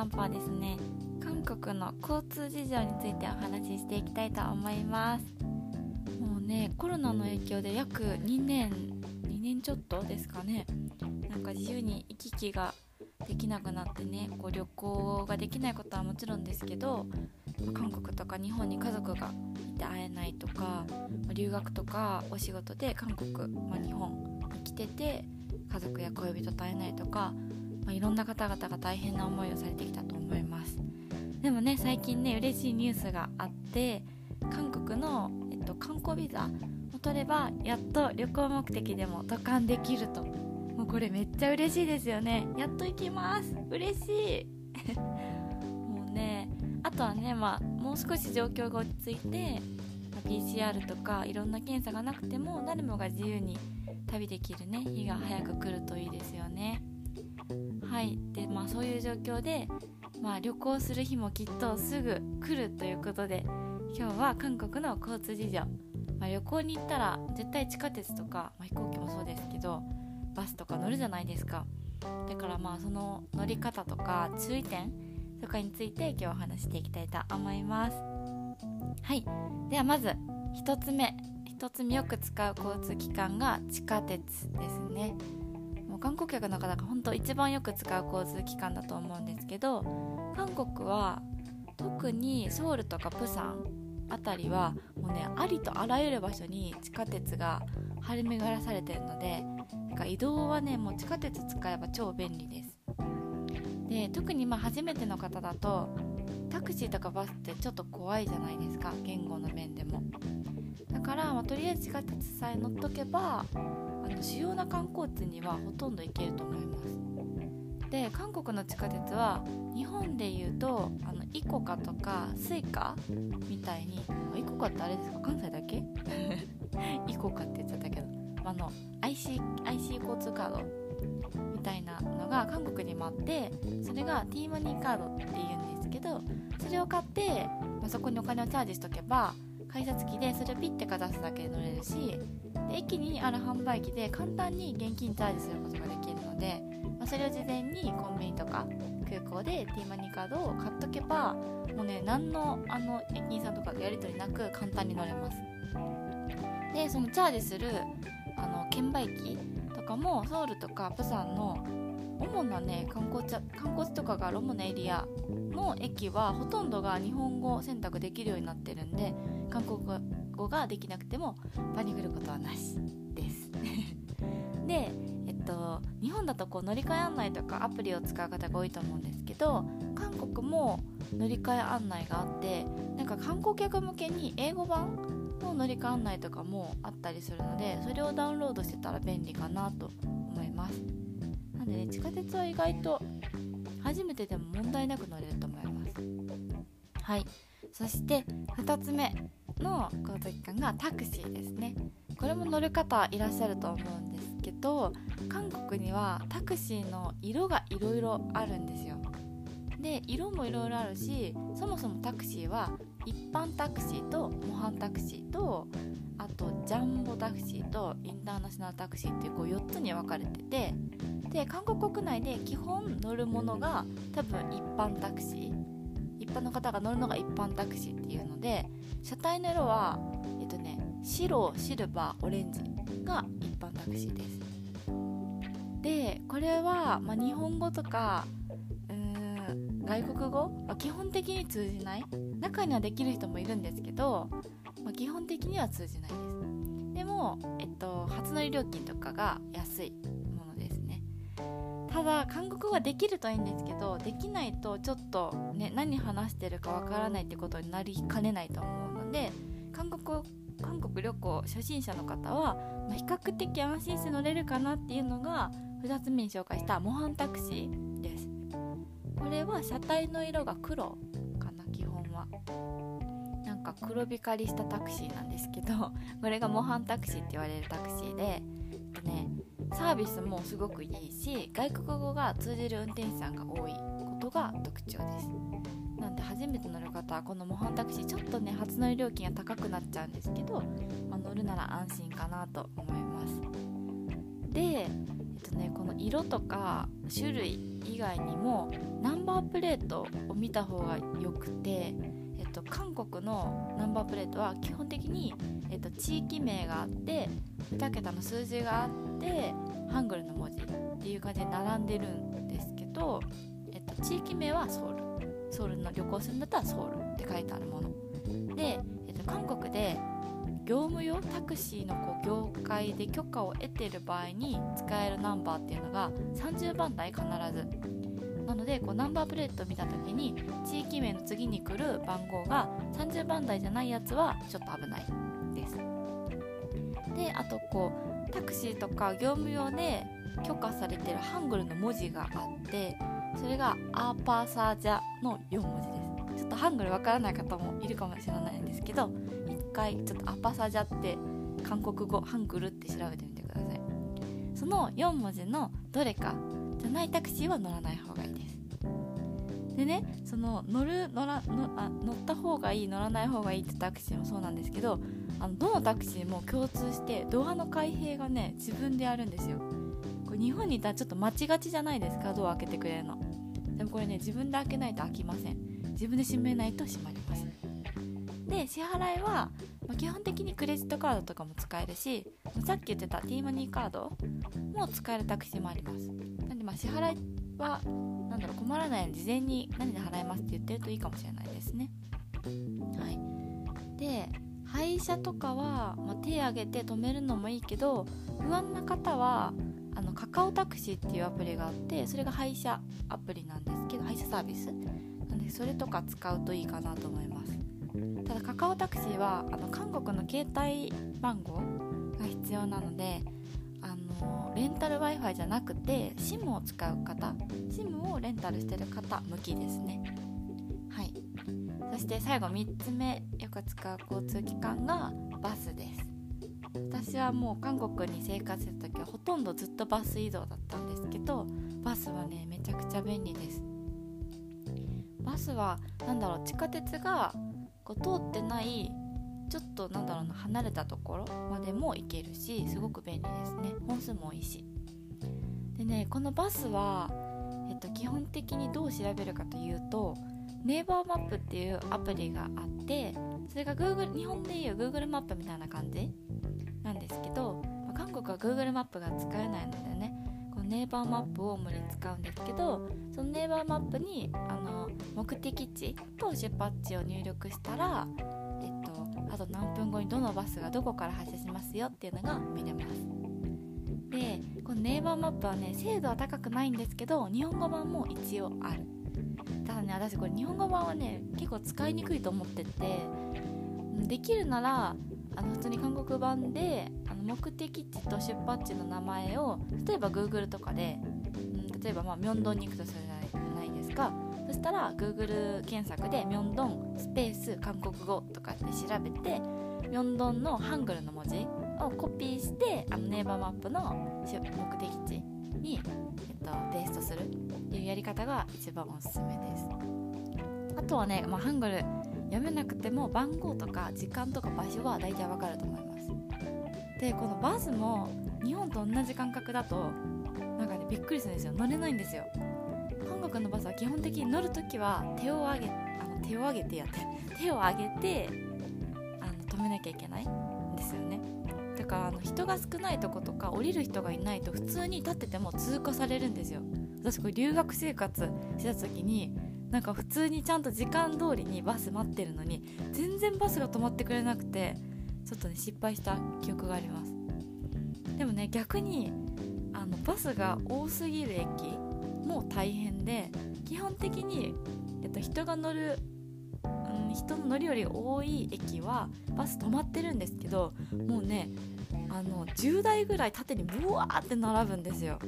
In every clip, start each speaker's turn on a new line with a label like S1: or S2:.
S1: 散歩はですね。韓国の交通事情についてお話ししていきたいと思います。もうねコロナの影響で約2年2年ちょっとですかね。なんか自由に行き来ができなくなってねこう旅行ができないことはもちろんですけど韓国とか日本に家族がいて会えないとか留学とかお仕事で韓国、まあ、日本に来てて家族や恋人と会えないとか、まあ、いろんな方々が大変な思いをされてきたと思います。でもね最近ね嬉しいニュースがあって韓国の、えっと、観光ビザを取ればやっと旅行目的でも渡韓できると。もうこれめっちゃ嬉しいですよね。やっと行きます。嬉しい。もうねあとはね、まあ、もう少し状況が落ち着いて、ま、PCR とかいろんな検査がなくても誰もが自由に旅できるね日が早く来るといいですよね。はいでまあそういう状況で、まあ、旅行する日もきっとすぐ来るということで今日は韓国の交通事情、まあ、旅行に行ったら絶対地下鉄とか、まあ、飛行機もそうですけどバスとか乗るじゃないですか。だからまあその乗り方とか注意点とかについて今日お話していきたいと思います。はい。ではまず1つ目。1つ目よく使う交通機関が地下鉄ですね。観光客の方が本当一番よく使う交通機関だと思うんですけど韓国は特にソウルとかプサンあたりはもうねありとあらゆる場所に地下鉄が張り巡らされてるのでなんか移動はねもう地下鉄使えば超便利です。で特にまあ初めての方だとタクシーとかバスってちょっと怖いじゃないですか言語の面でも。から、まあ、とりあえず地下鉄さえ乗っとけばあの主要な観光地にはほとんど行けると思います。で韓国の地下鉄は日本でいうとあのイコカとかスイカみたいにイコカってあれですか？関西だけ？ICOCA って言っちゃったけどあの IC, IC 交通カードみたいなのが韓国にもあってそれが T マニーカードっていうんですけどそれを買って、まあ、そこにお金をチャージしとけば改札機でそれをピッてかざすだけで乗れるしで駅にある販売機で簡単に現金チャージすることができるので、まあ、それを事前にコンビニとか空港で T マニカードを買っとけばもうね何のあの駅員さんとかがやり取りなく簡単に乗れます。でそのチャージするあの券売機とかもソウルとかプサンの主なね観光地観光地とかがある主なエリアの駅はほとんどが日本語選択できるようになってるんで韓国語ができなくても場に来ることはなしです。でえっと日本だとこう乗り換え案内とかアプリを使う方が多いと思うんですけど韓国も乗り換え案内があってなんか観光客向けに英語版の乗り換え案内とかもあったりするのでそれをダウンロードしてたら便利かなと思います。なんでね地下鉄は意外と初めてでも問題なく乗れると思います。はい。そして2つ目。の交通機関がタクシーですね。これも乗る方いらっしゃると思うんですけど韓国にはタクシーの色がいろいろあるんですよ。で色もいろいろあるしそもそもタクシーは一般タクシーと模範タクシーとあとジャンボタクシーとインターナショナルタクシーっていうこう4つに分かれててで韓国国内で基本乗るものが多分一般タクシー。一般の方が乗るのが一般タクシーっていうので車体の色はえっとね白シルバーオレンジが一般タクシーです。でこれは、まあ、日本語とかうーん外国語？は基本的に通じない？中にはできる人もいるんですけど、まあ、基本的には通じないです。でも、えっと、初乗り料金とかが安い。ただ韓国語ができるといいんですけどできないとちょっと、ね、何話してるかわからないってことになりかねないと思うので韓国韓国旅行初心者の方は、まあ、比較的安心して乗れるかなっていうのが2つ目に紹介した模範タクシーです。これは車体の色が黒かな基本は。なんか黒光りしたタクシーなんですけどこれが模範タクシーって言われるタクシーで、えっとね、サービスもすごくいいし外国語が通じる運転手さんが多いことが特徴です。なんで初めて乗る方はこの模範タクシーちょっとね初乗り料金が高くなっちゃうんですけど、まあ、乗るなら安心かなと思います。で、えっとね、この色とか種類以外にもナンバープレートを見た方がよくて、国のナンバープレートは基本的に、えっと、地域名があって2桁の数字があってハングルの文字っていう感じで並んでるんですけど、えっと、地域名はソウル。ソウルの旅行するんだったらソウルって書いてあるもの。で、えっと、韓国で業務用タクシーのこう業界で許可を得ている場合に使えるナンバーっていうのが30番台必ずなのでこうナンバープレート見た時に地域名の次に来る番号が30番台じゃないやつはちょっと危ないです。であとこうタクシーとか業務用で許可されてるハングルの文字があってそれがアーパーサージャの4文字です。ちょっとハングルわからない方もいるかもしれないんですけど一回ちょっとアパサジャって韓国語ハングルって調べてみてください。その4文字のどれかじゃないタクシーは乗らない方がいいです。でねその乗る乗らのあ乗った方がいい乗らない方がいいってタクシーもそうなんですけどあのどのタクシーも共通してドアの開閉がね自分でやるんですよ。これ日本にいたらちょっと待ちがちじゃないですか？ドア開けてくれるの。でもこれね自分で開けないと開きません。自分で閉めないと閉まりますで支払いは、まあ、基本的にクレジットカードとかも使えるしさっき言ってた T マニーカードも使えるタクシーもあります。まあ支払いはなだろう困らないように事前に何で払いますって言ってるといいかもしれないですね。はい。で配車とかは、まあ、手挙げて止めるのもいいけど不安な方はあのカカオタクシーっていうアプリがあってそれが配車アプリなんですけど配車サービス。なんでそれとか使うといいかなと思います。ただカカオタクシーはあの韓国の携帯番号が必要なのでのレンタル w i f i じゃなくて SIM を使う方 SIM をレンタルしてる方向きですね。はい。そして最後3つ目よく使う交通機関がバスです。私はもう韓国に生活してた時はほとんどずっとバス移動だったんですけどバスはねめちゃくちゃ便利です。バスは何だろう地下鉄がこう通ってないちょっとなんだろうな離れたところまでも行けるしすごく便利ですね。本数も多いし。でねこのバスは、えっと、基本的にどう調べるかというとネイバーマップっていうアプリがあってそれが Google 日本でいう Google マップみたいな感じなんですけど、まあ、韓国は Google マップが使えないのでねこのネイバーマップを主に使うんですけどそのネイバーマップにあの目的地と出発地を入力したら、あと何分後にどのバスがどこから発車しますよっていうのが見れます。でこのネイバーマップはね精度は高くないんですけど日本語版も一応ある。ただね私これ日本語版はね結構使いにくいと思っててできるならあの普通に韓国版であの目的地と出発地の名前を例えば Google とかで、うん、例えばまあミョンドンに行くとするじゃないですか。そしたら Google 検索でミョンドンスペース韓国語とかって調べてミョンドンのハングルの文字をコピーしてあのネイバーマップの目的地に、えっと、ペーストするっていうやり方が一番おすすめです。あとはね、まあ、ハングル読めなくても番号とか時間とか場所は大体わかると思います。でこのバスも日本と同じ感覚だとなんかねびっくりするんですよ。乗れないんですよ。韓国のバスは基本的に乗るときは手を上げあの手を上げてやって手を上げてあの止めなきゃいけないんですよね。だからあの人が少ないとことか降りる人がいないと普通に立ってても通過されるんですよ。私これ留学生活した時になんか普通にちゃんと時間通りにバス待ってるのに全然バスが止まってくれなくてちょっとね失敗した記憶があります。でもね逆にあのバスが多すぎる駅も大変で基本的に、えっと、人が乗る、うん、人の乗り降り多い駅はバス止まってるんですけどもうねあの10台ぐらい縦にブワーって並ぶんですよ。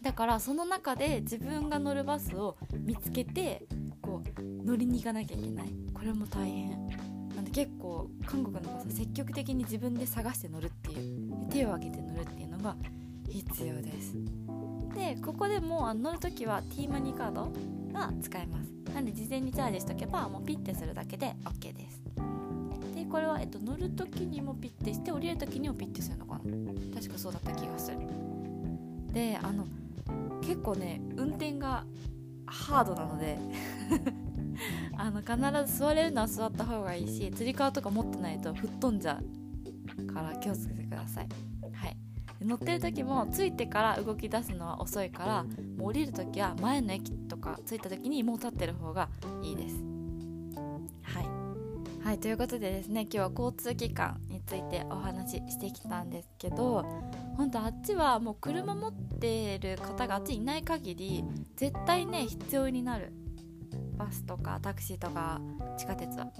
S1: だからその中で自分が乗るバスを見つけてこう乗りに行かなきゃいけない。これも大変。なんで結構韓国のバスは積極的に自分で探して乗るっていう手を挙げて乗るっていうのが必要です。でここでもう乗るときは T マニーカードが使えます。なんで事前にチャージしとけばもうピッてするだけで OK です。でこれは、えっと、乗るときにもピッてして降りるときにもピッてするのかな。確かそうだった気がする。であの結構ね運転がハードなので あの必ず座れるのは座った方がいいしつり革とか持ってないと吹っ飛んじゃうから気をつけてください、はい、乗ってる時も着いてから動き出すのは遅いからもう降りる時は前の駅とか着いた時にもう立ってる方がいいです。はい、はい、ということでですね今日は交通機関についてお話ししてきたんですけど本当あっちはもう車持ってる方があっちいない限り絶対ね必要になるバスとかタクシーとか地下鉄は。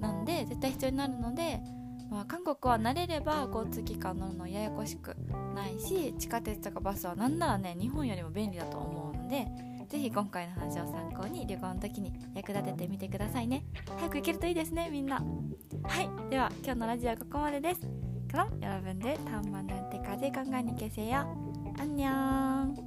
S1: なんで絶対必要になるので、まあ、韓国は慣れれば交通機関乗るのややこしくないし地下鉄とかバスはなんならね日本よりも便利だと思うのでぜひ今回の話を参考に旅行の時に役立ててみてくださいね早く行けるといいですねみんなはいでは今日のラジオはここまでです그럼여러분들다음만날때까지건강히계세요안녕